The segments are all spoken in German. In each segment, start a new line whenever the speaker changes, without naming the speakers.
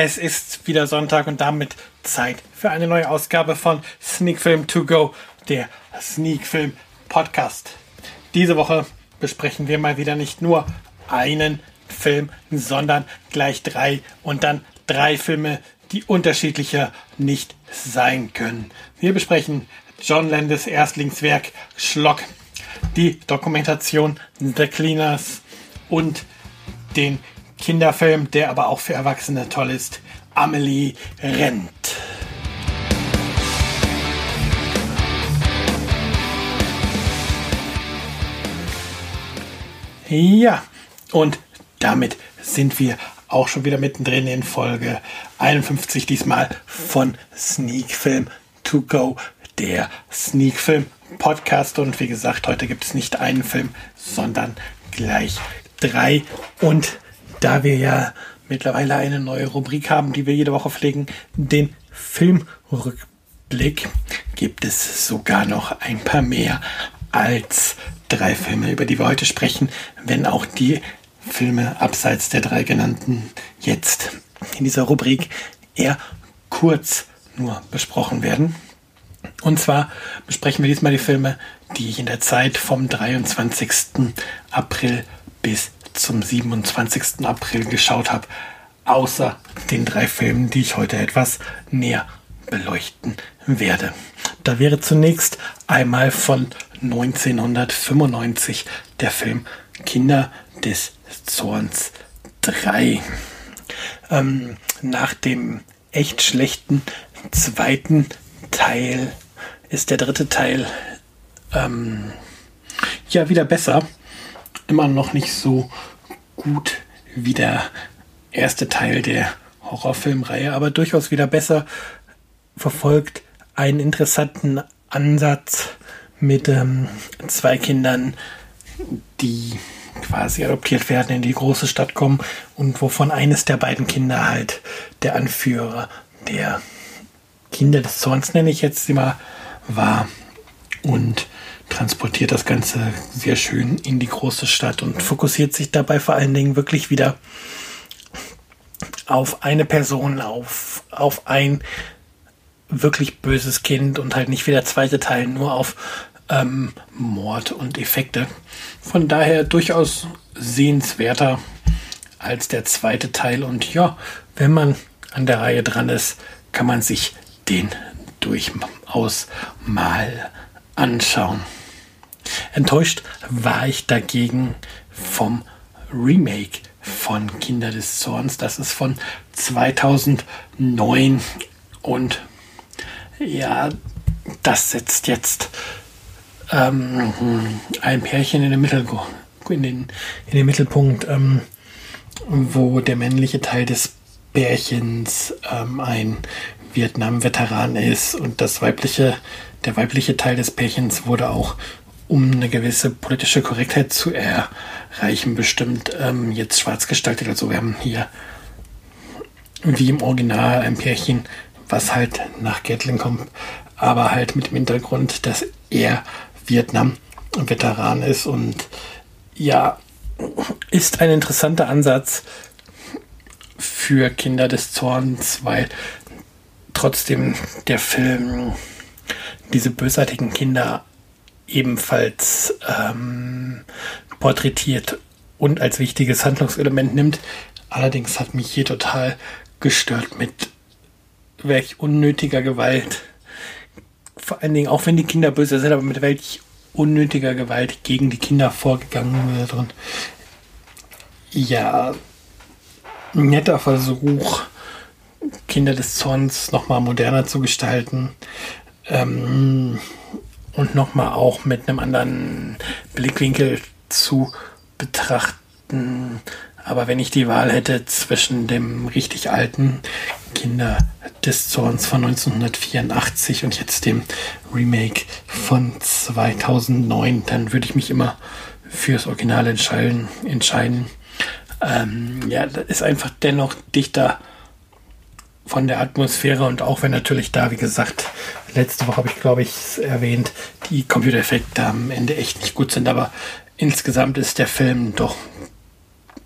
Es ist wieder Sonntag und damit Zeit für eine neue Ausgabe von Sneak Film To Go, der Sneak Film Podcast. Diese Woche besprechen wir mal wieder nicht nur einen Film, sondern gleich drei und dann drei Filme, die unterschiedlicher nicht sein können. Wir besprechen John Landis Erstlingswerk Schlock, die Dokumentation The Cleaners und den Kinderfilm, der aber auch für Erwachsene toll ist. Amelie rennt. Ja, und damit sind wir auch schon wieder mittendrin in Folge 51, diesmal von Sneak Film To Go, der Sneak Film Podcast. Und wie gesagt, heute gibt es nicht einen Film, sondern gleich drei. Und da wir ja mittlerweile eine neue Rubrik haben, die wir jede Woche pflegen, den Filmrückblick, gibt es sogar noch ein paar mehr als drei Filme, über die wir heute sprechen, wenn auch die Filme abseits der drei genannten jetzt in dieser Rubrik eher kurz nur besprochen werden. Und zwar besprechen wir diesmal die Filme, die in der Zeit vom 23. April bis zum 27. April geschaut habe, außer den drei Filmen, die ich heute etwas näher beleuchten werde. Da wäre zunächst einmal von 1995 der Film Kinder des Zorns 3. Ähm, nach dem echt schlechten zweiten Teil ist der dritte Teil ähm, ja wieder besser immer noch nicht so gut wie der erste Teil der Horrorfilmreihe, aber durchaus wieder besser verfolgt einen interessanten Ansatz mit ähm, zwei Kindern, die quasi adoptiert werden, in die große Stadt kommen und wovon eines der beiden Kinder halt der Anführer der Kinder des Zorns, nenne ich jetzt immer, war. Und transportiert das Ganze sehr schön in die große Stadt und fokussiert sich dabei vor allen Dingen wirklich wieder auf eine Person, auf, auf ein wirklich böses Kind und halt nicht wie der zweite Teil nur auf ähm, Mord und Effekte. Von daher durchaus sehenswerter als der zweite Teil. Und ja, wenn man an der Reihe dran ist, kann man sich den durchaus mal anschauen. Enttäuscht war ich dagegen vom Remake von Kinder des Zorns. Das ist von 2009 und ja, das setzt jetzt ähm, ein Pärchen in den, Mittel, in den, in den Mittelpunkt, ähm, wo der männliche Teil des Pärchens ähm, ein Vietnam-Veteran ist und das weibliche, der weibliche Teil des Pärchens wurde auch um eine gewisse politische Korrektheit zu erreichen, bestimmt ähm, jetzt schwarz gestaltet. Also wir haben hier wie im Original ein Pärchen, was halt nach Gatling kommt, aber halt mit dem Hintergrund, dass er Vietnam-Veteran ist und ja, ist ein interessanter Ansatz für Kinder des Zorns, weil trotzdem der Film diese bösartigen Kinder ebenfalls ähm, porträtiert und als wichtiges Handlungselement nimmt. Allerdings hat mich hier total gestört mit welch unnötiger Gewalt. Vor allen Dingen, auch wenn die Kinder böse sind, aber mit welch unnötiger Gewalt gegen die Kinder vorgegangen wird. Und ja, netter Versuch, Kinder des Zorns nochmal moderner zu gestalten. Ähm, und nochmal auch mit einem anderen Blickwinkel zu betrachten. Aber wenn ich die Wahl hätte zwischen dem richtig alten Kinder des Zorns von 1984 und jetzt dem Remake von 2009, dann würde ich mich immer fürs Original entscheiden. Ähm, ja, das ist einfach dennoch dichter von der Atmosphäre und auch wenn natürlich da, wie gesagt, letzte Woche habe ich, glaube ich, erwähnt, die Computereffekte am Ende echt nicht gut sind, aber insgesamt ist der Film doch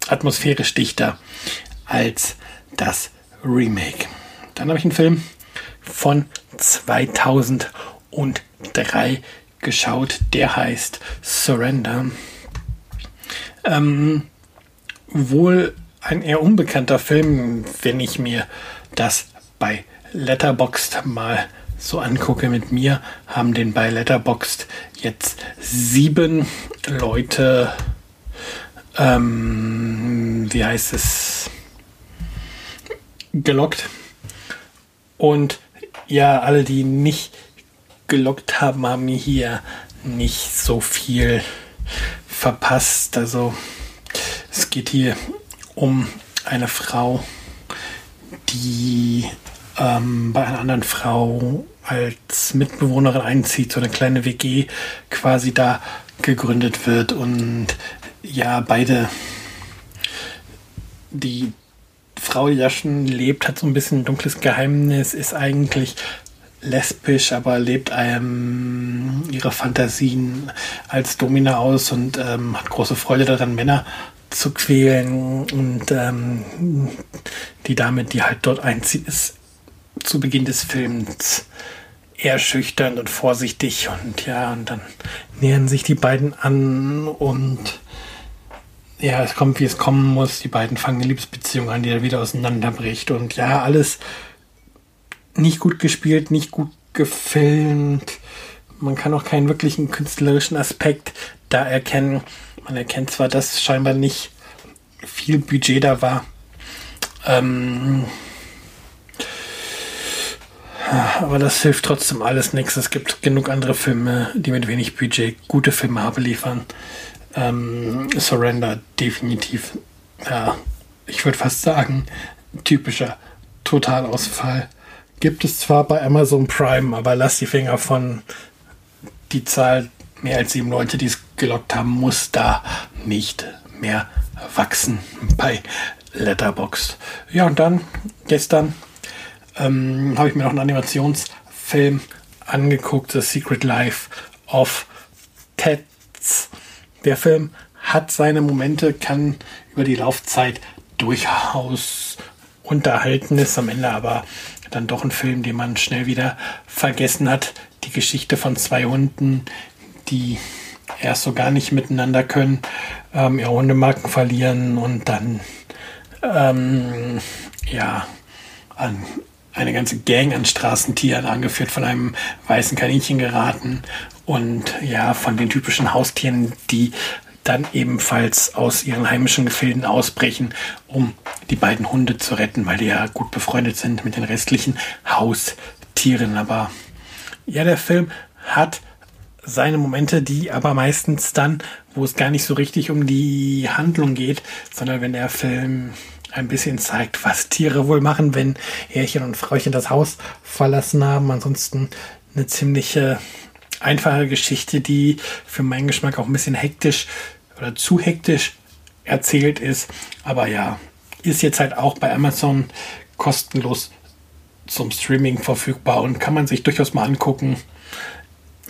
atmosphärisch dichter als das Remake. Dann habe ich einen Film von 2003 geschaut, der heißt Surrender. Ähm, wohl ein eher unbekannter Film, wenn ich mir das bei Letterboxd mal so angucke mit mir, haben den bei Letterboxd jetzt sieben Leute, ähm, wie heißt es, gelockt. Und ja, alle, die nicht gelockt haben, haben hier nicht so viel verpasst. Also es geht hier um eine Frau, die ähm, bei einer anderen Frau als Mitbewohnerin einzieht, so eine kleine WG quasi da gegründet wird und ja, beide, die Frau, die da schon lebt, hat so ein bisschen ein dunkles Geheimnis, ist eigentlich lesbisch, aber lebt einem ihre Fantasien als Domina aus und ähm, hat große Freude daran, Männer zu quälen. Und ähm, die Dame, die halt dort einzieht, ist zu Beginn des Films eher schüchtern und vorsichtig und ja, und dann nähern sich die beiden an und ja, es kommt, wie es kommen muss. Die beiden fangen eine Liebesbeziehung an, die dann wieder auseinanderbricht und ja, alles nicht gut gespielt, nicht gut gefilmt. Man kann auch keinen wirklichen künstlerischen Aspekt da erkennen. Man erkennt zwar, dass scheinbar nicht viel Budget da war. Ähm, aber das hilft trotzdem alles nichts. Es gibt genug andere Filme, die mit wenig Budget gute Filme haben liefern. Ähm, Surrender definitiv, ja, ich würde fast sagen, typischer Totalausfall. Gibt es zwar bei Amazon Prime, aber lass die Finger von die Zahl mehr als sieben Leute, die es gelockt haben, muss da nicht mehr wachsen bei Letterboxd. Ja, und dann gestern ähm, habe ich mir noch einen Animationsfilm angeguckt, The Secret Life of Teds. Der Film hat seine Momente, kann über die Laufzeit durchaus unterhalten, ist am Ende aber dann doch ein Film, den man schnell wieder vergessen hat. Die Geschichte von zwei Hunden, die erst so gar nicht miteinander können, ähm, ihre Hundemarken verlieren und dann ähm, ja an eine ganze Gang an Straßentieren, angeführt von einem weißen Kaninchen geraten und ja, von den typischen Haustieren, die dann ebenfalls aus ihren heimischen Gefilden ausbrechen, um die beiden Hunde zu retten, weil die ja gut befreundet sind mit den restlichen Haustieren. Aber ja, der Film hat seine Momente, die aber meistens dann, wo es gar nicht so richtig um die Handlung geht, sondern wenn der Film ein bisschen zeigt, was Tiere wohl machen, wenn Härchen und Frauchen das Haus verlassen haben. Ansonsten eine ziemliche einfache Geschichte, die für meinen Geschmack auch ein bisschen hektisch oder zu hektisch erzählt ist. Aber ja, ist jetzt halt auch bei Amazon kostenlos zum Streaming verfügbar und kann man sich durchaus mal angucken.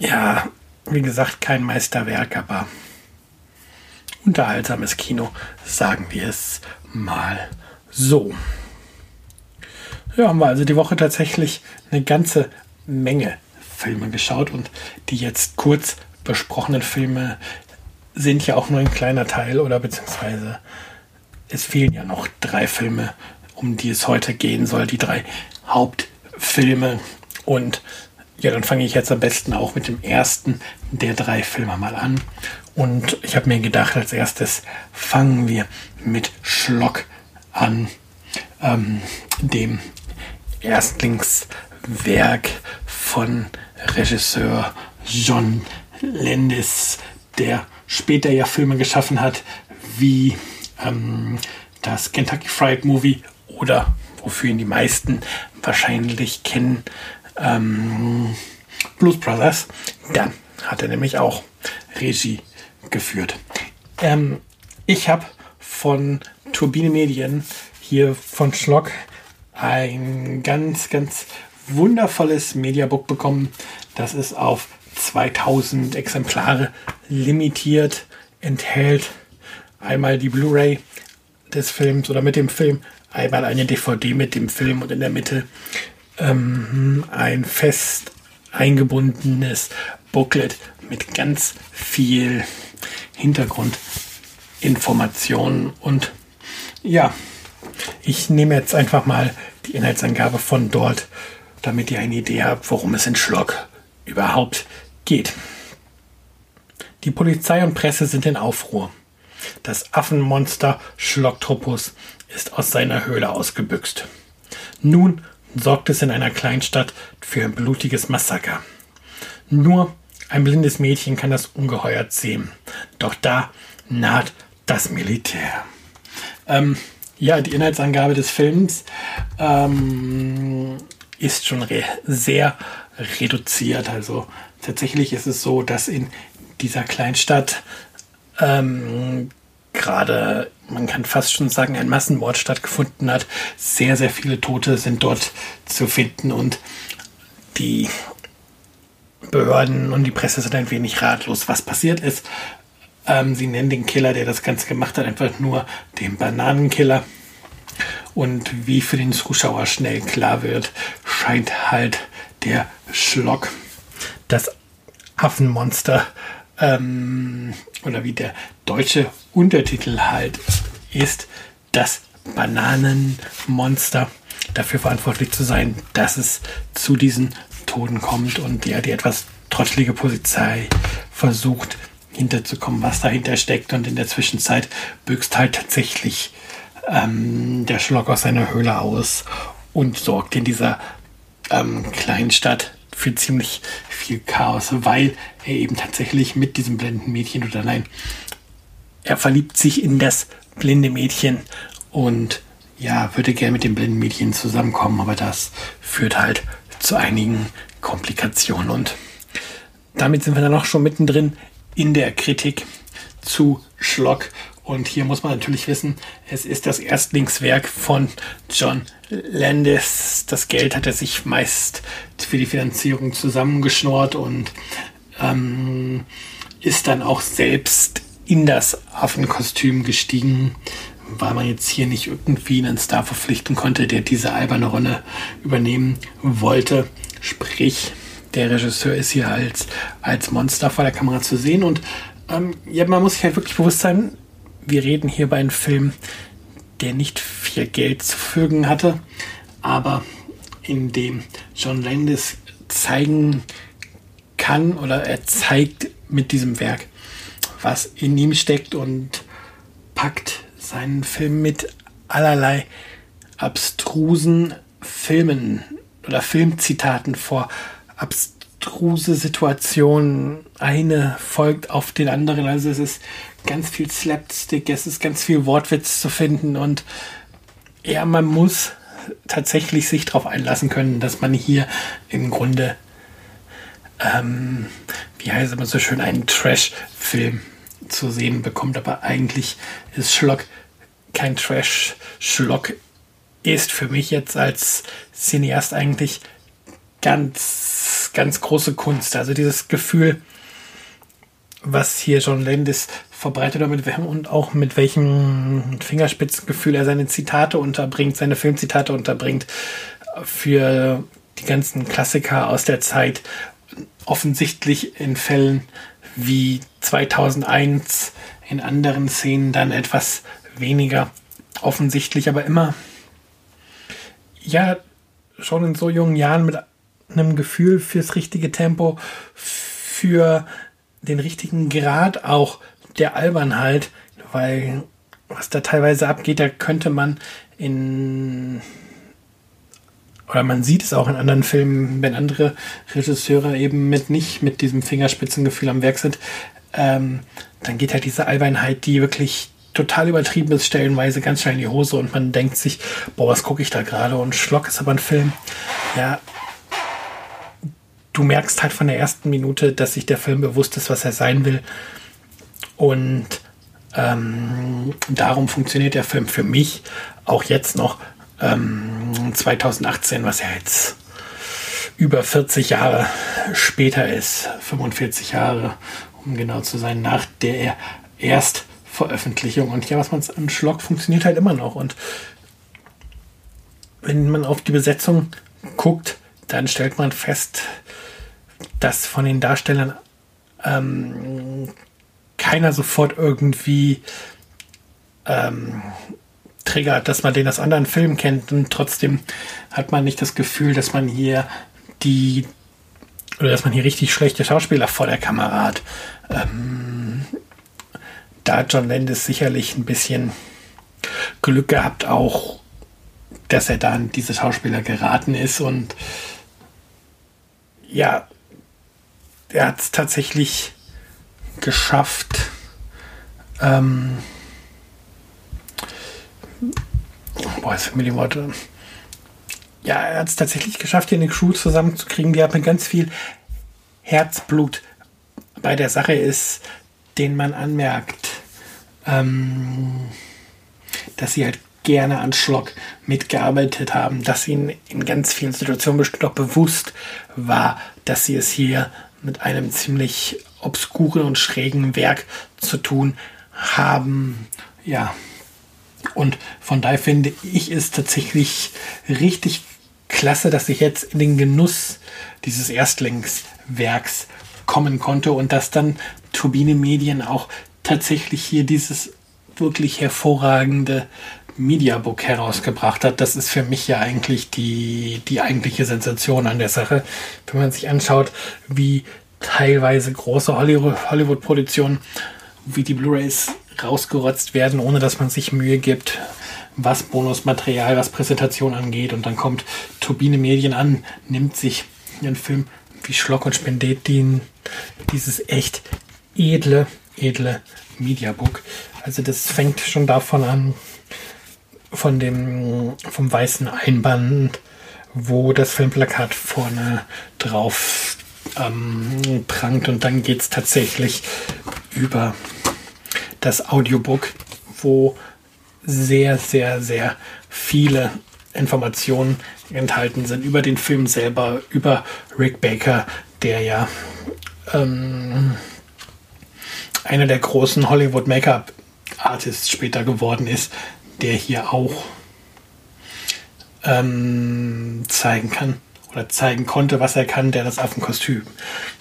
Ja, wie gesagt, kein Meisterwerk, aber unterhaltsames Kino, sagen wir es mal so. Ja, haben wir also die Woche tatsächlich eine ganze Menge Filme geschaut und die jetzt kurz besprochenen Filme sind ja auch nur ein kleiner Teil oder beziehungsweise es fehlen ja noch drei Filme, um die es heute gehen soll, die drei Hauptfilme und ja, dann fange ich jetzt am besten auch mit dem ersten der drei Filme mal an. Und ich habe mir gedacht, als erstes fangen wir mit Schlock an, ähm, dem Erstlingswerk von Regisseur John Landis, der später ja Filme geschaffen hat, wie ähm, das Kentucky Fried Movie oder wofür ihn die meisten wahrscheinlich kennen, ähm, Blues Brothers. Dann hat er nämlich auch Regie geführt. Ähm, ich habe von Turbine Medien hier von Schlock ein ganz, ganz wundervolles Mediabook bekommen. Das ist auf 2000 Exemplare limitiert, enthält einmal die Blu-ray des Films oder mit dem Film einmal eine DVD mit dem Film und in der Mitte ähm, ein fest eingebundenes Booklet mit ganz viel Hintergrundinformationen und ja, ich nehme jetzt einfach mal die Inhaltsangabe von dort, damit ihr eine Idee habt, worum es in Schlock überhaupt geht. Die Polizei und Presse sind in Aufruhr. Das Affenmonster Schlocktropus ist aus seiner Höhle ausgebüxt. Nun sorgt es in einer Kleinstadt für ein blutiges Massaker. Nur ein blindes Mädchen kann das Ungeheuer sehen. Doch da naht das Militär. Ähm, ja, die Inhaltsangabe des Films ähm, ist schon re sehr reduziert. Also tatsächlich ist es so, dass in dieser Kleinstadt ähm, gerade, man kann fast schon sagen, ein Massenmord stattgefunden hat. Sehr, sehr viele Tote sind dort zu finden und die Behörden und die Presse sind ein wenig ratlos, was passiert ist. Ähm, sie nennen den Killer, der das Ganze gemacht hat, einfach nur den Bananenkiller. Und wie für den Zuschauer schnell klar wird, scheint halt der Schlock, das Affenmonster, ähm, oder wie der deutsche Untertitel halt ist, das Bananenmonster. Dafür verantwortlich zu sein, dass es zu diesen Toten kommt und ja, die etwas trottelige Polizei versucht hinterzukommen, was dahinter steckt. Und in der Zwischenzeit büchst halt tatsächlich ähm, der Schlock aus seiner Höhle aus und sorgt in dieser ähm, kleinen Stadt für ziemlich viel Chaos, weil er eben tatsächlich mit diesem blinden Mädchen oder nein, er verliebt sich in das blinde Mädchen und ja, würde gerne mit dem blinden Mädchen zusammenkommen, aber das führt halt zu einigen Komplikationen und damit sind wir dann auch schon mittendrin in der Kritik zu Schlock und hier muss man natürlich wissen, es ist das Erstlingswerk von John Landis. Das Geld hat er sich meist für die Finanzierung zusammengeschnort und ähm, ist dann auch selbst in das Affenkostüm gestiegen, weil man jetzt hier nicht irgendwie einen Star verpflichten konnte, der diese alberne Rolle übernehmen wollte. Sprich, der Regisseur ist hier als, als Monster vor der Kamera zu sehen und ähm, ja, man muss sich halt wirklich bewusst sein, wir reden hier bei einem Film, der nicht viel Geld zu verfügen hatte, aber in dem John Landis zeigen kann oder er zeigt mit diesem Werk, was in ihm steckt und packt seinen Film mit allerlei abstrusen Filmen oder Filmzitaten vor. Abstruse Situationen, eine folgt auf den anderen. Also es ist ganz viel Slapstick, es ist ganz viel Wortwitz zu finden und ja, man muss tatsächlich sich darauf einlassen können, dass man hier im Grunde, ähm, wie heißt es immer so schön, einen Trash-Film zu sehen bekommt. Aber eigentlich ist Schlock kein Trash. Schlock ist für mich jetzt als Cineast eigentlich ganz, ganz große Kunst. Also dieses Gefühl, was hier John Landis verbreitet mit und auch mit welchem Fingerspitzengefühl er seine Zitate unterbringt, seine Filmzitate unterbringt für die ganzen Klassiker aus der Zeit. Offensichtlich in Fällen wie 2001, in anderen Szenen dann etwas weniger offensichtlich, aber immer, ja, schon in so jungen Jahren mit einem Gefühl fürs richtige Tempo, für den richtigen Grad auch der Albernheit, weil was da teilweise abgeht, da könnte man in oder man sieht es auch in anderen Filmen, wenn andere Regisseure eben mit nicht mit diesem Fingerspitzengefühl am Werk sind, ähm, dann geht halt diese Albernheit, die wirklich total übertrieben ist, stellenweise ganz schnell in die Hose und man denkt sich, boah, was gucke ich da gerade? Und Schlock ist aber ein Film, ja, du merkst halt von der ersten Minute, dass sich der Film bewusst ist, was er sein will. Und ähm, darum funktioniert der Film für mich auch jetzt noch ähm, 2018, was ja jetzt über 40 Jahre später ist, 45 Jahre, um genau zu sein, nach der Erstveröffentlichung. Und ja, was man an Schlock funktioniert halt immer noch. Und wenn man auf die Besetzung guckt, dann stellt man fest, dass von den Darstellern ähm, keiner sofort irgendwie ähm, triggert, dass man den aus anderen Filmen kennt und trotzdem hat man nicht das Gefühl, dass man hier die oder dass man hier richtig schlechte Schauspieler vor der Kamera hat. Ähm, da John Landis sicherlich ein bisschen Glück gehabt, auch dass er da an diese Schauspieler geraten ist und ja, er hat es tatsächlich geschafft, ähm, boah, jetzt mir. Ja, er hat es tatsächlich geschafft, hier eine Crew zusammenzukriegen, die hat mit ganz viel Herzblut bei der Sache ist, den man anmerkt, ähm, dass sie halt gerne an Schlock mitgearbeitet haben, dass ihnen in ganz vielen Situationen bestimmt auch bewusst war, dass sie es hier mit einem ziemlich obskuren und schrägen Werk zu tun haben. Ja. Und von daher finde ich es tatsächlich richtig klasse, dass ich jetzt in den Genuss dieses Erstlingswerks kommen konnte und dass dann Turbine Medien auch tatsächlich hier dieses wirklich hervorragende Mediabook herausgebracht hat. Das ist für mich ja eigentlich die, die eigentliche Sensation an der Sache. Wenn man sich anschaut, wie teilweise große Hollywood-Produktionen, wie die Blu-rays rausgerotzt werden, ohne dass man sich Mühe gibt, was Bonusmaterial, was Präsentation angeht. Und dann kommt Turbine Medien an, nimmt sich einen Film wie Schlock und spendet den, dieses echt edle, edle Mediabook. Also das fängt schon davon an, von dem, vom weißen Einband, wo das Filmplakat vorne drauf ähm, prangt und dann geht es tatsächlich über das Audiobook, wo sehr, sehr, sehr viele Informationen enthalten sind über den Film selber, über Rick Baker, der ja ähm, einer der großen Hollywood Make-up Artists später geworden ist, der hier auch ähm, zeigen kann oder zeigen konnte, was er kann, der das Affenkostüm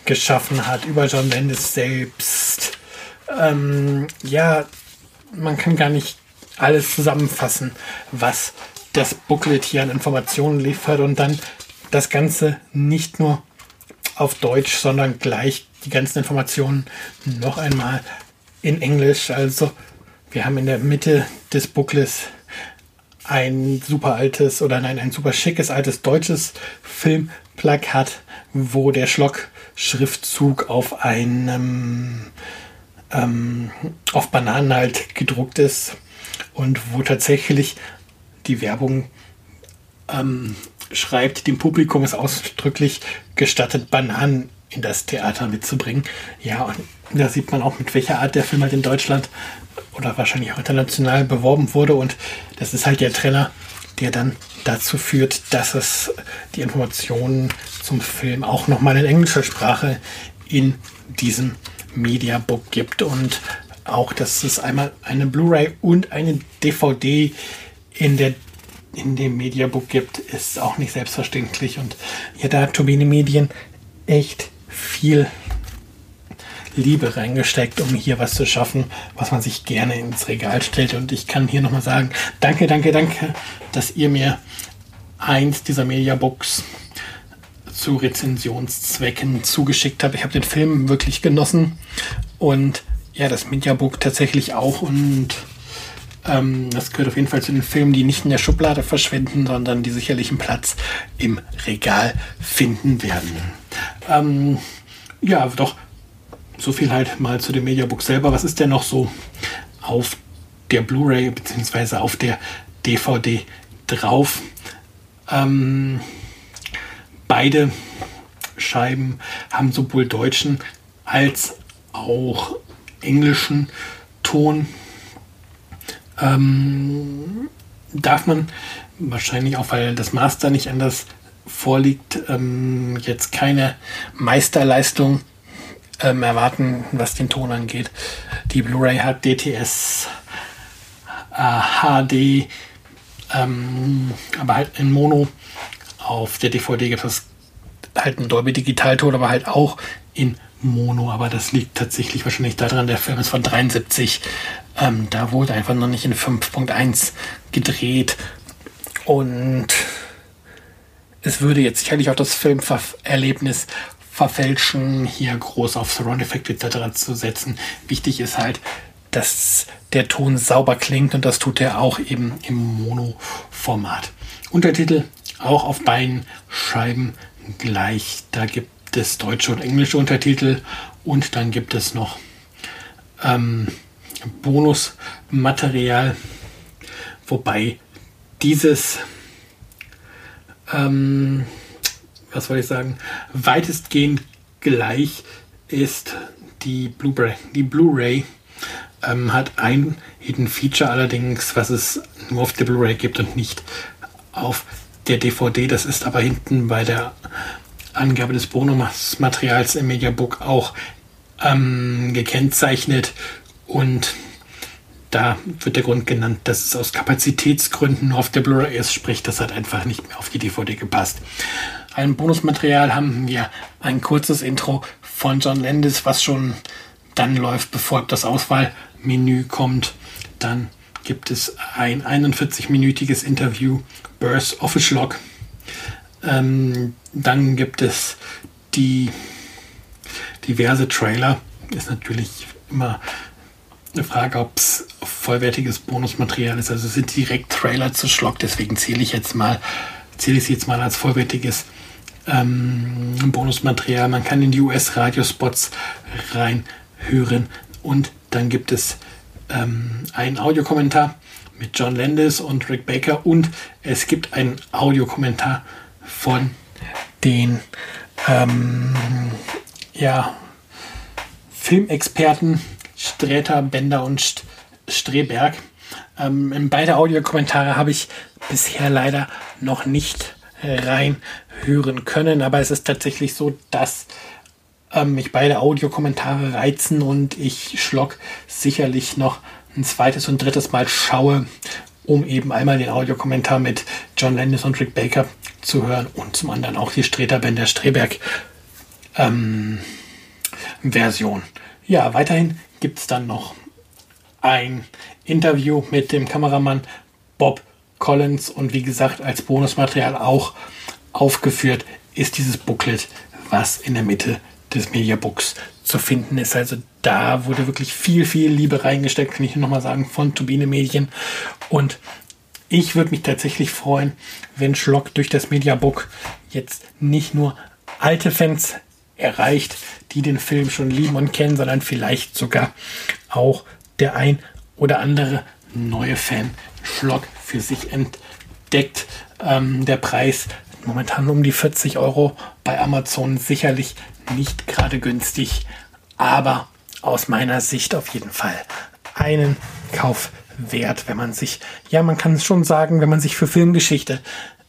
geschaffen hat, über John Landis selbst. Ähm, ja, man kann gar nicht alles zusammenfassen, was das Booklet hier an Informationen liefert und dann das Ganze nicht nur auf Deutsch, sondern gleich die ganzen Informationen noch einmal in Englisch. Also wir haben in der Mitte des Booklets ein super altes oder nein, ein super schickes altes deutsches Filmplakat, wo der Schlock-Schriftzug auf einem ähm, auf Bananen halt gedruckt ist und wo tatsächlich die Werbung ähm, schreibt, dem Publikum ist ausdrücklich gestattet, Bananen in das Theater mitzubringen. Ja, und da sieht man auch, mit welcher Art der Film halt in Deutschland oder wahrscheinlich auch international beworben wurde. Und das ist halt der Trenner, der dann dazu führt, dass es die Informationen zum Film auch nochmal in englischer Sprache in diesem Mediabook gibt. Und auch, dass es einmal eine Blu-ray und eine DVD in der in dem Mediabook gibt, ist auch nicht selbstverständlich. Und ja, da hat Turbine Medien echt viel Liebe reingesteckt, um hier was zu schaffen, was man sich gerne ins Regal stellt. Und ich kann hier nochmal sagen, danke, danke, danke, dass ihr mir eins dieser Mediabooks zu Rezensionszwecken zugeschickt habt. Ich habe den Film wirklich genossen und ja, das Mediabook tatsächlich auch. Und ähm, das gehört auf jeden Fall zu den Filmen, die nicht in der Schublade verschwinden, sondern die sicherlich einen Platz im Regal finden werden. Ähm, ja, doch so viel halt mal zu dem Mediabook selber. Was ist denn noch so auf der Blu-ray bzw. auf der DVD drauf? Ähm, beide Scheiben haben sowohl deutschen als auch englischen Ton. Ähm, darf man wahrscheinlich auch, weil das Master nicht anders vorliegt, ähm, jetzt keine Meisterleistung ähm, erwarten, was den Ton angeht. Die Blu-ray hat DTS äh, HD ähm, aber halt in Mono. Auf der DVD gibt es halt einen Dolby Digitalton, aber halt auch in Mono. Aber das liegt tatsächlich wahrscheinlich daran, der Film ist von 73. Ähm, da wurde einfach noch nicht in 5.1 gedreht. Und es würde jetzt sicherlich auch das Filmerlebnis verfälschen, hier groß auf Surround Effect etc. zu setzen. Wichtig ist halt, dass der Ton sauber klingt und das tut er auch eben im Mono-Format. Untertitel auch auf beiden Scheiben gleich. Da gibt es deutsche und englische Untertitel und dann gibt es noch ähm, Bonusmaterial, wobei dieses, ähm, was soll ich sagen, weitestgehend gleich ist die Blu-ray. Die Blu-ray ähm, hat ein Hidden Feature allerdings, was es nur auf der Blu-ray gibt und nicht auf der DVD. Das ist aber hinten bei der Angabe des Bonusmaterials im Mediabook auch ähm, gekennzeichnet und da wird der Grund genannt, dass es aus Kapazitätsgründen nur auf der Blu-ray ist, sprich, das hat einfach nicht mehr auf die DVD gepasst. Ein Bonusmaterial haben wir ein kurzes Intro von John Landis, was schon dann läuft, bevor das Auswahlmenü kommt. Dann gibt es ein 41-minütiges Interview, Burst Office Log. Ähm, dann gibt es die diverse Trailer. Ist natürlich immer eine Frage, ob es vollwertiges Bonusmaterial ist. Also sind direkt Trailer zu Schlock, deswegen zähle ich jetzt mal, zähle ich es jetzt mal als vollwertiges ähm, Bonusmaterial. Man kann in die US-Radiospots reinhören und dann gibt es ähm, einen Audiokommentar mit John Landis und Rick Baker und es gibt einen Audiokommentar von den ähm, ja, Filmexperten Sträter, Bender und St Streberg. Ähm, in beide Audiokommentare habe ich bisher leider noch nicht reinhören können, aber es ist tatsächlich so, dass ähm, mich beide Audiokommentare reizen und ich schlock sicherlich noch ein zweites und drittes Mal schaue, um eben einmal den Audiokommentar mit John Landis und Rick Baker zu hören und zum anderen auch die Streter Bender Streberg ähm, Version. Ja, weiterhin gibt es dann noch ein Interview mit dem Kameramann Bob Collins und wie gesagt als Bonusmaterial auch aufgeführt ist dieses Booklet, was in der Mitte des Mediabooks zu finden ist. Also da wurde wirklich viel, viel Liebe reingesteckt, kann ich nur noch mal sagen, von Turbine Medien. Und ich würde mich tatsächlich freuen, wenn Schlock durch das Mediabook jetzt nicht nur alte Fans erreicht, die den Film schon lieben und kennen, sondern vielleicht sogar auch der ein oder andere neue Fan Schlock für sich entdeckt. Ähm, der Preis momentan um die 40 Euro bei Amazon sicherlich nicht gerade günstig, aber aus meiner Sicht auf jeden Fall einen Kauf wert, wenn man sich, ja, man kann es schon sagen, wenn man sich für Filmgeschichte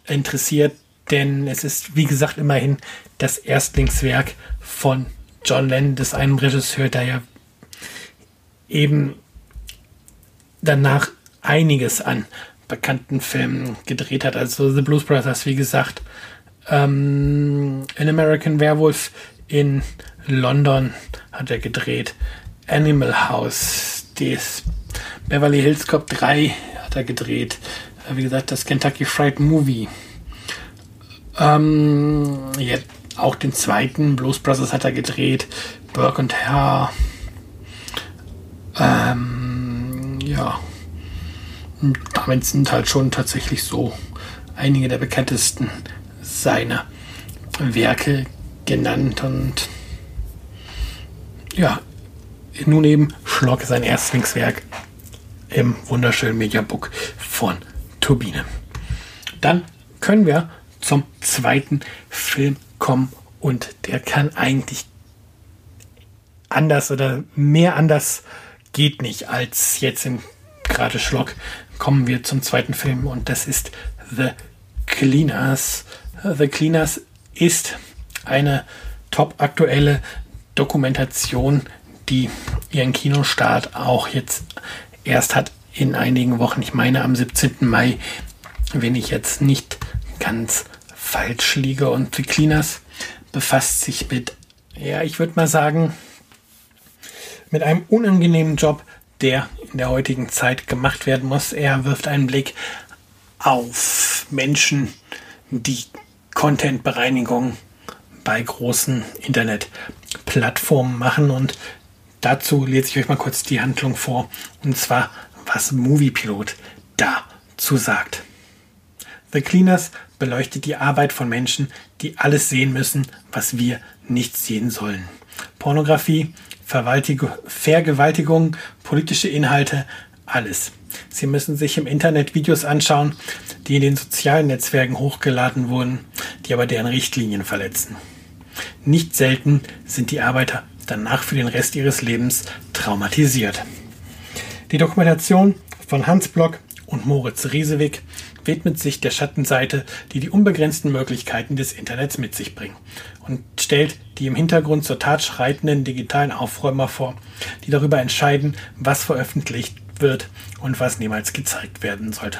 interessiert, denn es ist, wie gesagt, immerhin das Erstlingswerk von John Lennon, des einen Regisseur, der ja eben danach einiges an bekannten Filmen gedreht hat. Also The Blues Brothers, wie gesagt, ähm, An American Werewolf in London hat er gedreht. Animal House, das Beverly Hills Cop 3 hat er gedreht. Äh, wie gesagt, das Kentucky Fried Movie. Ähm, ja, auch den zweiten Blues Brothers hat er gedreht. Burke und Herr. Ähm, ja. Und damit sind halt schon tatsächlich so einige der bekanntesten seiner Werke genannt und ja, nun eben Schlock sein Erstlingswerk im wunderschönen Mediabook von Turbine. Dann können wir zum zweiten Film kommen und der kann eigentlich anders oder mehr anders geht nicht als jetzt im gerade Schlock kommen wir zum zweiten Film und das ist The Cleaners. The Cleaners ist eine top aktuelle Dokumentation, die ihren Kinostart auch jetzt erst hat in einigen Wochen. Ich meine, am 17. Mai wenn ich jetzt nicht ganz falsch liege. Und The Cleaners befasst sich mit, ja, ich würde mal sagen, mit einem unangenehmen Job, der in der heutigen Zeit gemacht werden muss. Er wirft einen Blick auf Menschen, die Content-Bereinigung bei großen Internetplattformen machen und dazu lese ich euch mal kurz die Handlung vor und zwar was Moviepilot dazu sagt. The Cleaners beleuchtet die Arbeit von Menschen, die alles sehen müssen, was wir nicht sehen sollen. Pornografie, Vergewaltigung, politische Inhalte, alles. Sie müssen sich im Internet Videos anschauen, die in den sozialen Netzwerken hochgeladen wurden, die aber deren Richtlinien verletzen. Nicht selten sind die Arbeiter danach für den Rest ihres Lebens traumatisiert. Die Dokumentation von Hans Block und Moritz Riesewig widmet sich der Schattenseite, die die unbegrenzten Möglichkeiten des Internets mit sich bringen und stellt die im Hintergrund zur Tat schreitenden digitalen Aufräumer vor, die darüber entscheiden, was veröffentlicht wird und was niemals gezeigt werden sollte.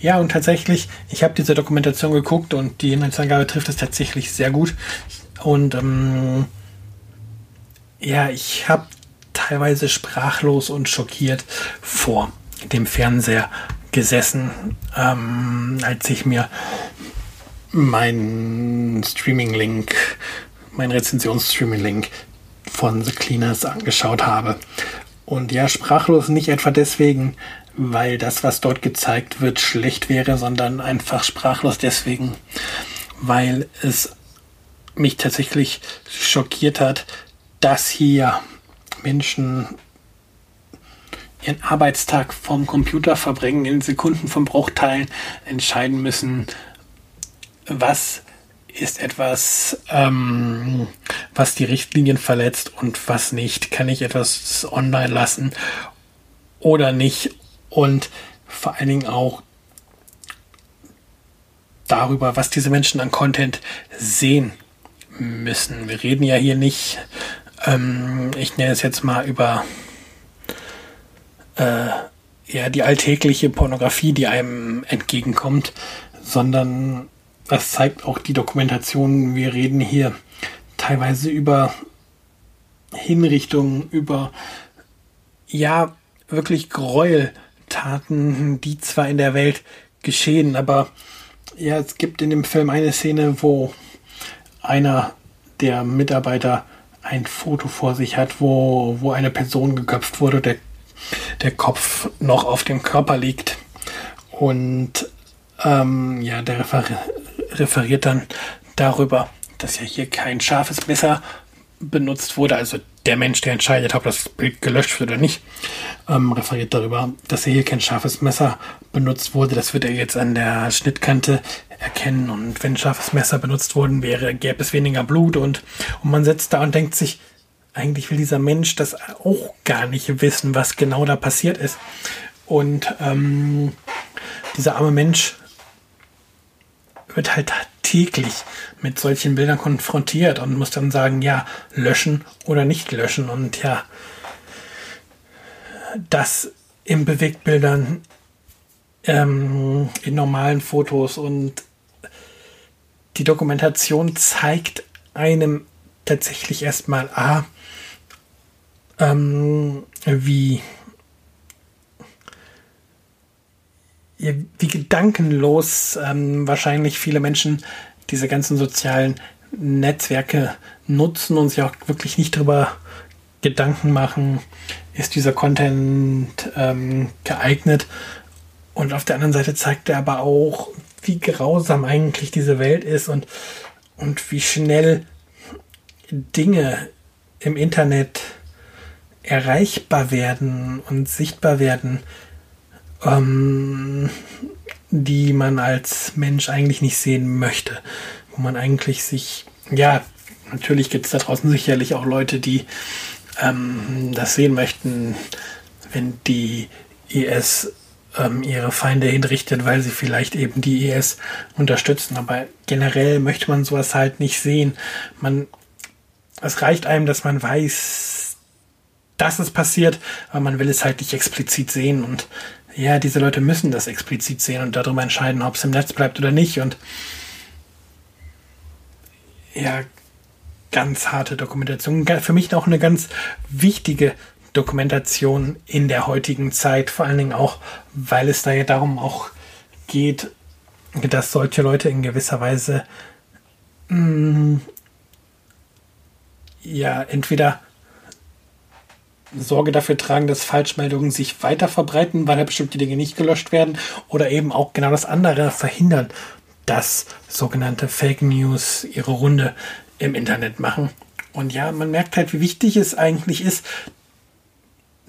Ja, und tatsächlich, ich habe diese Dokumentation geguckt und die Inhaltsangabe trifft es tatsächlich sehr gut. Und ähm, ja, ich habe teilweise sprachlos und schockiert vor dem Fernseher gesessen, ähm, als ich mir meinen Streaming-Link, meinen Rezensions-Streaming-Link von The Cleaners angeschaut habe. Und ja, sprachlos nicht etwa deswegen, weil das, was dort gezeigt wird, schlecht wäre, sondern einfach sprachlos deswegen, weil es mich tatsächlich schockiert hat, dass hier Menschen ihren Arbeitstag vom Computer verbringen, in Sekunden von Bruchteilen entscheiden müssen, was ist etwas, ähm, was die Richtlinien verletzt und was nicht. Kann ich etwas online lassen oder nicht? Und vor allen Dingen auch darüber, was diese Menschen an Content sehen müssen. Wir reden ja hier nicht, ähm, ich nenne es jetzt mal über äh, ja, die alltägliche Pornografie, die einem entgegenkommt, sondern das zeigt auch die Dokumentation. Wir reden hier teilweise über Hinrichtungen, über ja, wirklich Gräueltaten, die zwar in der Welt geschehen, aber ja, es gibt in dem Film eine Szene, wo einer der Mitarbeiter ein Foto vor sich hat, wo, wo eine Person geköpft wurde, der, der Kopf noch auf dem Körper liegt. Und ähm, ja, der referi referiert dann darüber, dass ja hier kein scharfes Messer benutzt wurde, also der Mensch, der entscheidet, ob das Bild gelöscht wird oder nicht, ähm, referiert darüber, dass hier kein scharfes Messer benutzt wurde. Das wird er jetzt an der Schnittkante erkennen. Und wenn scharfes Messer benutzt worden wäre, gäbe es weniger Blut. Und, und man sitzt da und denkt sich, eigentlich will dieser Mensch das auch gar nicht wissen, was genau da passiert ist. Und ähm, dieser arme Mensch wird halt täglich mit solchen Bildern konfrontiert und muss dann sagen, ja, löschen oder nicht löschen. Und ja, das in Bewegtbildern, ähm, in normalen Fotos und die Dokumentation zeigt einem tatsächlich erstmal A, ähm, wie wie gedankenlos ähm, wahrscheinlich viele Menschen diese ganzen sozialen Netzwerke nutzen und sich auch wirklich nicht darüber Gedanken machen, ist dieser Content ähm, geeignet. Und auf der anderen Seite zeigt er aber auch, wie grausam eigentlich diese Welt ist und, und wie schnell Dinge im Internet erreichbar werden und sichtbar werden, ähm, die man als Mensch eigentlich nicht sehen möchte. Wo man eigentlich sich, ja, natürlich gibt es da draußen sicherlich auch Leute, die ähm, das sehen möchten, wenn die IS ähm, ihre Feinde hinrichtet, weil sie vielleicht eben die IS unterstützen. Aber generell möchte man sowas halt nicht sehen. Man, es reicht einem, dass man weiß, dass es passiert, aber man will es halt nicht explizit sehen und ja, diese Leute müssen das explizit sehen und darüber entscheiden, ob es im Netz bleibt oder nicht. Und ja, ganz harte Dokumentation. Für mich auch eine ganz wichtige Dokumentation in der heutigen Zeit. Vor allen Dingen auch, weil es da ja darum auch geht, dass solche Leute in gewisser Weise mh, mm, ja entweder Sorge dafür tragen, dass Falschmeldungen sich weiter verbreiten, weil da bestimmte Dinge nicht gelöscht werden oder eben auch genau das andere verhindern, dass sogenannte Fake News ihre Runde im Internet machen. Und ja, man merkt halt, wie wichtig es eigentlich ist.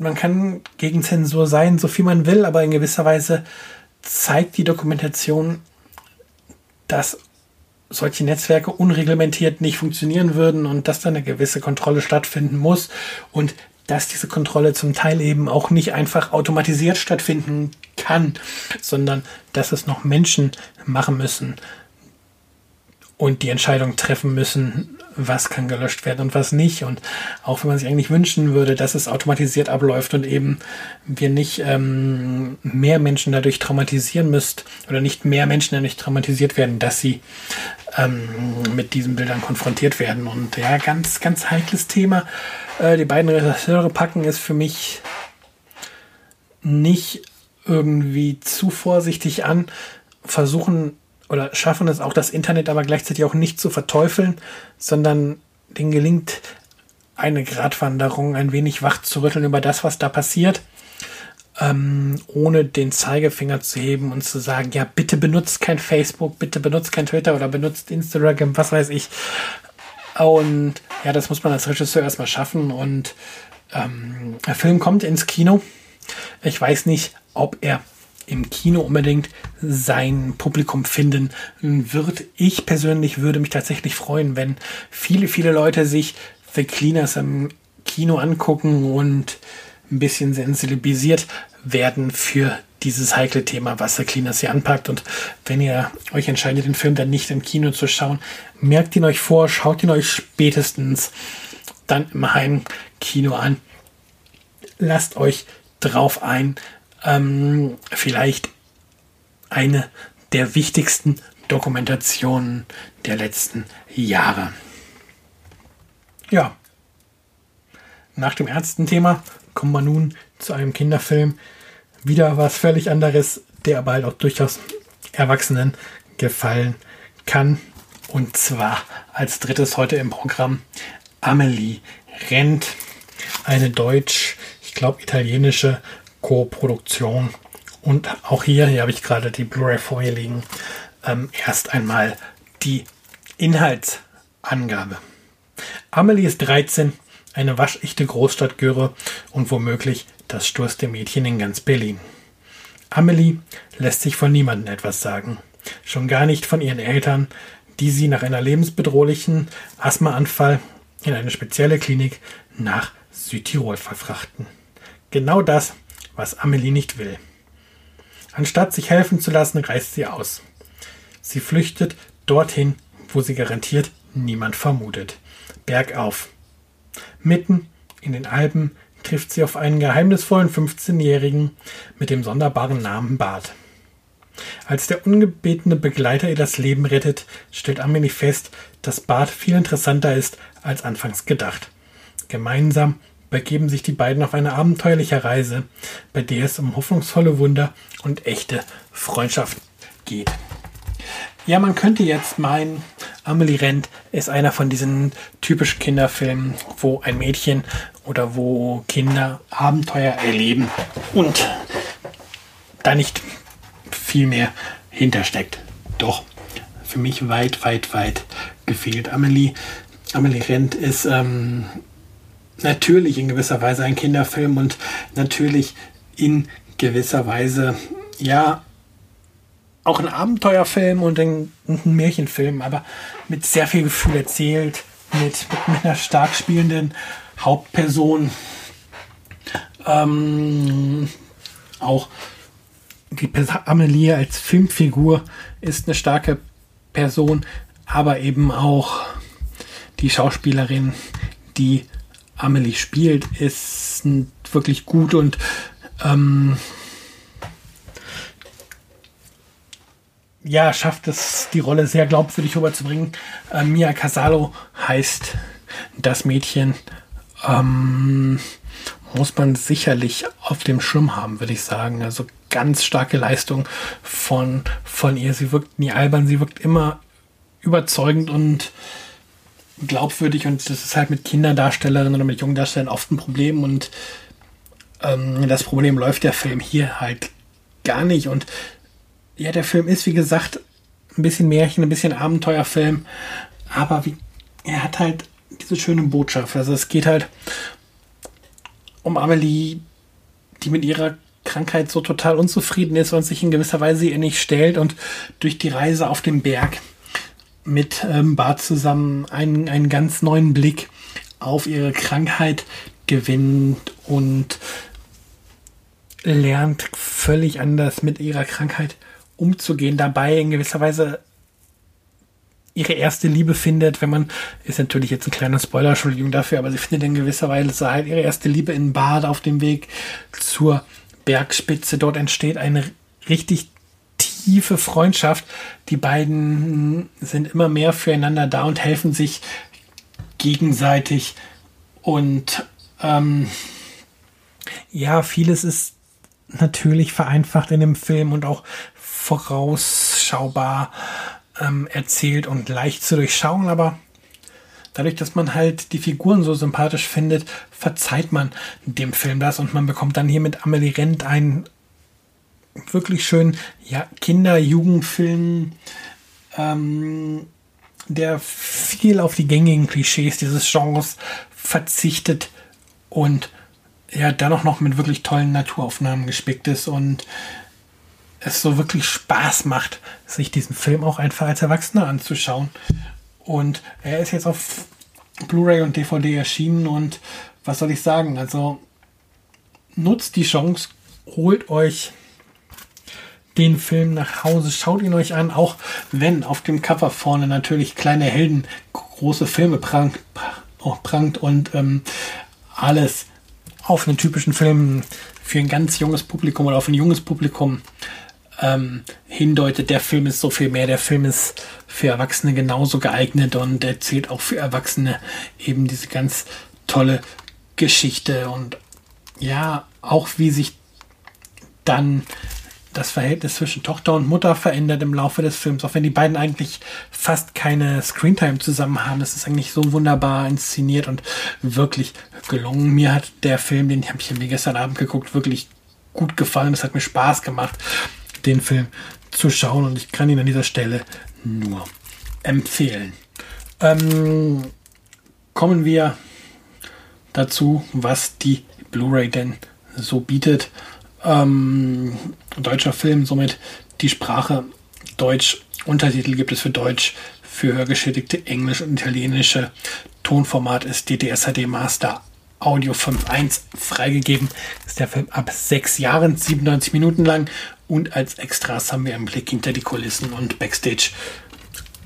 Man kann gegen Zensur sein, so viel man will, aber in gewisser Weise zeigt die Dokumentation, dass solche Netzwerke unreglementiert nicht funktionieren würden und dass da eine gewisse Kontrolle stattfinden muss und dass diese Kontrolle zum Teil eben auch nicht einfach automatisiert stattfinden kann, sondern dass es noch Menschen machen müssen und die Entscheidung treffen müssen, was kann gelöscht werden und was nicht. Und auch wenn man sich eigentlich wünschen würde, dass es automatisiert abläuft und eben wir nicht ähm, mehr Menschen dadurch traumatisieren müsst oder nicht mehr Menschen dadurch traumatisiert werden, dass sie ähm, mit diesen Bildern konfrontiert werden. Und ja, ganz, ganz heikles Thema. Äh, die beiden Regisseure packen es für mich nicht irgendwie zu vorsichtig an, versuchen oder schaffen es auch das Internet aber gleichzeitig auch nicht zu verteufeln, sondern denen gelingt eine Gratwanderung, ein wenig wach zu rütteln über das, was da passiert, ähm, ohne den Zeigefinger zu heben und zu sagen, ja, bitte benutzt kein Facebook, bitte benutzt kein Twitter oder benutzt Instagram, was weiß ich. Und ja, das muss man als Regisseur erstmal schaffen. Und ähm, der Film kommt ins Kino. Ich weiß nicht, ob er im Kino unbedingt sein Publikum finden wird. Ich persönlich würde mich tatsächlich freuen, wenn viele, viele Leute sich The Cleaners im Kino angucken und ein bisschen sensibilisiert werden für dieses heikle Thema, was der Cleaners hier anpackt. Und wenn ihr euch entscheidet, den Film dann nicht im Kino zu schauen, merkt ihn euch vor, schaut ihn euch spätestens dann im Heimkino an. Lasst euch drauf ein. Ähm, vielleicht eine der wichtigsten Dokumentationen der letzten Jahre. Ja, nach dem ersten Thema kommen wir nun zu einem Kinderfilm, wieder was völlig anderes, der aber halt auch durchaus Erwachsenen gefallen kann. Und zwar als drittes heute im Programm Amelie rennt. Eine deutsch, ich glaube italienische Co-Produktion. Und auch hier, hier habe ich gerade die Blu-ray vor mir liegen, ähm, erst einmal die Inhaltsangabe. Amelie ist 13, eine waschechte Großstadtgöre und womöglich das sturste Mädchen in ganz Berlin. Amelie lässt sich von niemandem etwas sagen, schon gar nicht von ihren Eltern, die sie nach einer lebensbedrohlichen Asthmaanfall in eine spezielle Klinik nach Südtirol verfrachten. Genau das, was Amelie nicht will. Anstatt sich helfen zu lassen, reist sie aus. Sie flüchtet dorthin, wo sie garantiert niemand vermutet. Bergauf. Mitten in den Alpen trifft sie auf einen geheimnisvollen 15-Jährigen mit dem sonderbaren Namen Bart. Als der ungebetene Begleiter ihr das Leben rettet, stellt Amelie fest, dass Bart viel interessanter ist als anfangs gedacht. Gemeinsam begeben sich die beiden auf eine abenteuerliche Reise, bei der es um hoffnungsvolle Wunder und echte Freundschaft geht. Ja, man könnte jetzt meinen, Amelie Rent ist einer von diesen typischen Kinderfilmen, wo ein Mädchen oder wo Kinder Abenteuer erleben und da nicht viel mehr hintersteckt. Doch für mich weit, weit, weit gefehlt. Amelie, Amelie Rent ist ähm, natürlich in gewisser Weise ein Kinderfilm und natürlich in gewisser Weise, ja, auch ein Abenteuerfilm und ein, ein Märchenfilm, aber mit sehr viel Gefühl erzählt, mit, mit einer stark spielenden Hauptperson. Ähm, auch die Amelie als Filmfigur ist eine starke Person, aber eben auch die Schauspielerin, die Amelie spielt, ist wirklich gut und ähm, ja, schafft es, die Rolle sehr glaubwürdig rüberzubringen. Äh, Mia Casalo heißt das Mädchen. Ähm, muss man sicherlich auf dem Schirm haben, würde ich sagen. Also ganz starke Leistung von, von ihr. Sie wirkt nie albern, sie wirkt immer überzeugend und glaubwürdig und das ist halt mit Kinderdarstellerinnen oder mit jungen Darstellern oft ein Problem und ähm, das Problem läuft der Film hier halt gar nicht und ja, der Film ist wie gesagt ein bisschen Märchen, ein bisschen Abenteuerfilm, aber wie, er hat halt diese schöne Botschaft. Also es geht halt um Amelie, die mit ihrer Krankheit so total unzufrieden ist und sich in gewisser Weise ihr nicht stellt und durch die Reise auf dem Berg mit ähm, Bart zusammen einen, einen ganz neuen Blick auf ihre Krankheit gewinnt und lernt völlig anders mit ihrer Krankheit umzugehen, dabei in gewisser Weise ihre erste Liebe findet, wenn man, ist natürlich jetzt ein kleiner Spoiler, Entschuldigung dafür, aber sie findet in gewisser Weise halt ihre erste Liebe in Bad auf dem Weg zur Bergspitze. Dort entsteht eine richtig tiefe Freundschaft. Die beiden sind immer mehr füreinander da und helfen sich gegenseitig. Und ähm, ja, vieles ist natürlich vereinfacht in dem Film und auch vorausschaubar ähm, erzählt und leicht zu durchschauen, aber dadurch, dass man halt die Figuren so sympathisch findet, verzeiht man dem Film das und man bekommt dann hier mit Amelie Rent einen wirklich schönen ja, Kinder-Jugendfilm, ähm, der viel auf die gängigen Klischees dieses Genres verzichtet und ja, dann auch noch mit wirklich tollen Naturaufnahmen gespickt ist und es so wirklich Spaß macht, sich diesen Film auch einfach als Erwachsener anzuschauen. Und er ist jetzt auf Blu-ray und DVD erschienen und was soll ich sagen? Also nutzt die Chance, holt euch den Film nach Hause, schaut ihn euch an, auch wenn auf dem Cover vorne natürlich kleine Helden große Filme prangt, prangt und ähm, alles auf einen typischen Film für ein ganz junges Publikum oder auf ein junges Publikum ähm, hindeutet, der Film ist so viel mehr. Der Film ist für Erwachsene genauso geeignet und erzählt auch für Erwachsene eben diese ganz tolle Geschichte. Und ja, auch wie sich dann das Verhältnis zwischen Tochter und Mutter verändert im Laufe des Films, auch wenn die beiden eigentlich fast keine Screentime zusammen haben. Das ist eigentlich so wunderbar inszeniert und wirklich gelungen. Mir hat der Film, den habe ich mir gestern Abend geguckt, wirklich gut gefallen. Es hat mir Spaß gemacht den Film zu schauen und ich kann ihn an dieser Stelle nur empfehlen. Ähm, kommen wir dazu, was die Blu-ray denn so bietet. Ähm, deutscher Film, somit die Sprache Deutsch. Untertitel gibt es für Deutsch, für Hörgeschädigte Englisch und italienische. Tonformat ist DDSHD Master Audio 5.1 freigegeben. Ist der Film ab sechs Jahren, 97 Minuten lang und als Extras haben wir einen Blick hinter die Kulissen und Backstage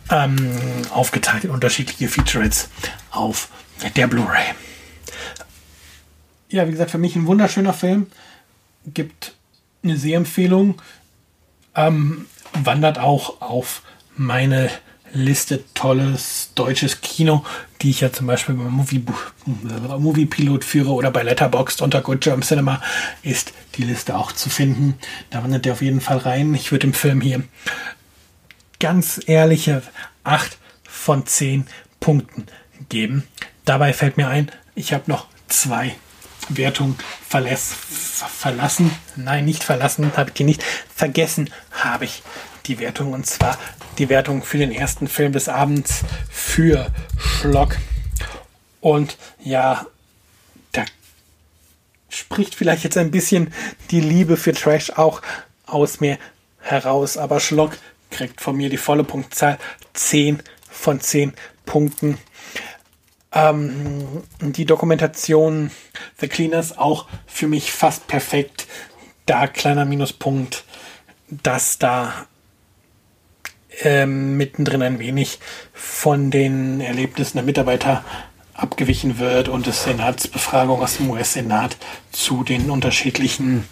ähm, aufgeteilt in unterschiedliche Featurettes auf der Blu-ray. Ja, wie gesagt, für mich ein wunderschöner Film. Gibt eine Sehempfehlung. Ähm, wandert auch auf meine Liste tolles deutsches Kino, die ich ja zum Beispiel beim Movie, Movie Pilot führe oder bei Letterboxd unter Good German Cinema ist die Liste auch zu finden. Da wandert der auf jeden Fall rein. Ich würde dem Film hier ganz ehrliche 8 von 10 Punkten geben. Dabei fällt mir ein, ich habe noch zwei Wertungen verlass, verlassen. Nein, nicht verlassen, habe ich die nicht. Vergessen habe ich die Wertung und zwar die Wertung für den ersten Film des Abends für Schlock. Und ja, da spricht vielleicht jetzt ein bisschen die Liebe für Trash auch aus mir heraus, aber Schlock kriegt von mir die volle Punktzahl 10 von 10 Punkten. Ähm, die Dokumentation The Cleaners auch für mich fast perfekt. Da kleiner Minuspunkt, dass da ähm, mittendrin ein wenig von den Erlebnissen der Mitarbeiter abgewichen wird und es Senatsbefragung aus dem US-Senat zu den unterschiedlichen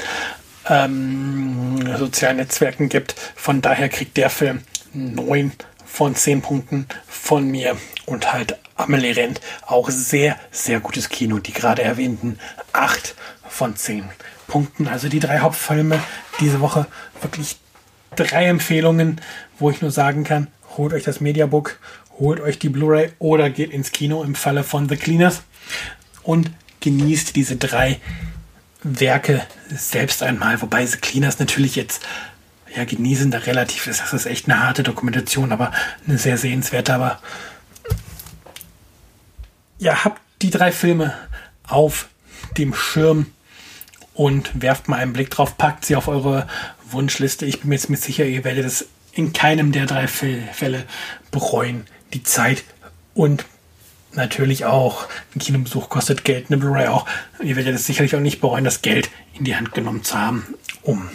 ähm, sozialen Netzwerken gibt. Von daher kriegt der Film 9 von 10 Punkten von mir und halt Amelie Rent auch sehr, sehr gutes Kino. Die gerade erwähnten 8 von 10 Punkten. Also die drei Hauptfilme diese Woche wirklich drei Empfehlungen, wo ich nur sagen kann, holt euch das Mediabook, holt euch die Blu-ray oder geht ins Kino im Falle von The Cleaners und genießt diese drei Werke selbst einmal. Wobei The Cleaners natürlich jetzt ja, genießen relativ ist. Das ist echt eine harte Dokumentation, aber eine sehr sehenswerte. Aber ja, habt die drei Filme auf dem Schirm und werft mal einen Blick drauf, packt sie auf eure Wunschliste. Ich bin mir jetzt mit sicher, ihr werdet es in keinem der drei Fälle bereuen. Die Zeit und natürlich auch ein Kinobesuch kostet Geld, eine Blu-ray auch. Ihr werdet es sicherlich auch nicht bereuen, das Geld in die Hand genommen zu haben, um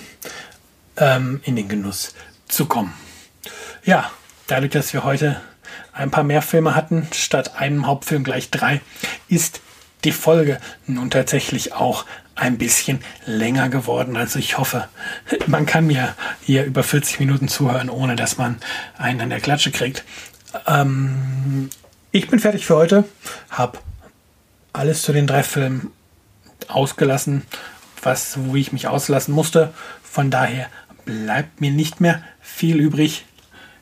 ähm, in den Genuss zu kommen. Ja, dadurch, dass wir heute ein paar mehr Filme hatten, statt einem Hauptfilm gleich drei, ist die Folge nun tatsächlich auch ein bisschen länger geworden. Also ich hoffe, man kann mir hier über 40 Minuten zuhören, ohne dass man einen an der Klatsche kriegt. Ähm, ich bin fertig für heute, habe alles zu den drei Filmen ausgelassen, was, wo ich mich auslassen musste. Von daher bleibt mir nicht mehr viel übrig.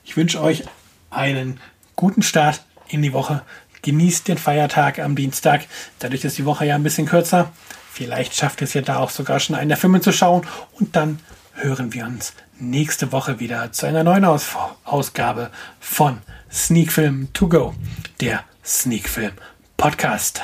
Ich wünsche euch einen guten Start in die Woche. Genießt den Feiertag am Dienstag. Dadurch ist die Woche ja ein bisschen kürzer. Vielleicht schafft es ja da auch sogar schon einen der Filme zu schauen. Und dann hören wir uns nächste Woche wieder zu einer neuen Aus Ausgabe von Sneak Film To Go, der Sneak Film Podcast.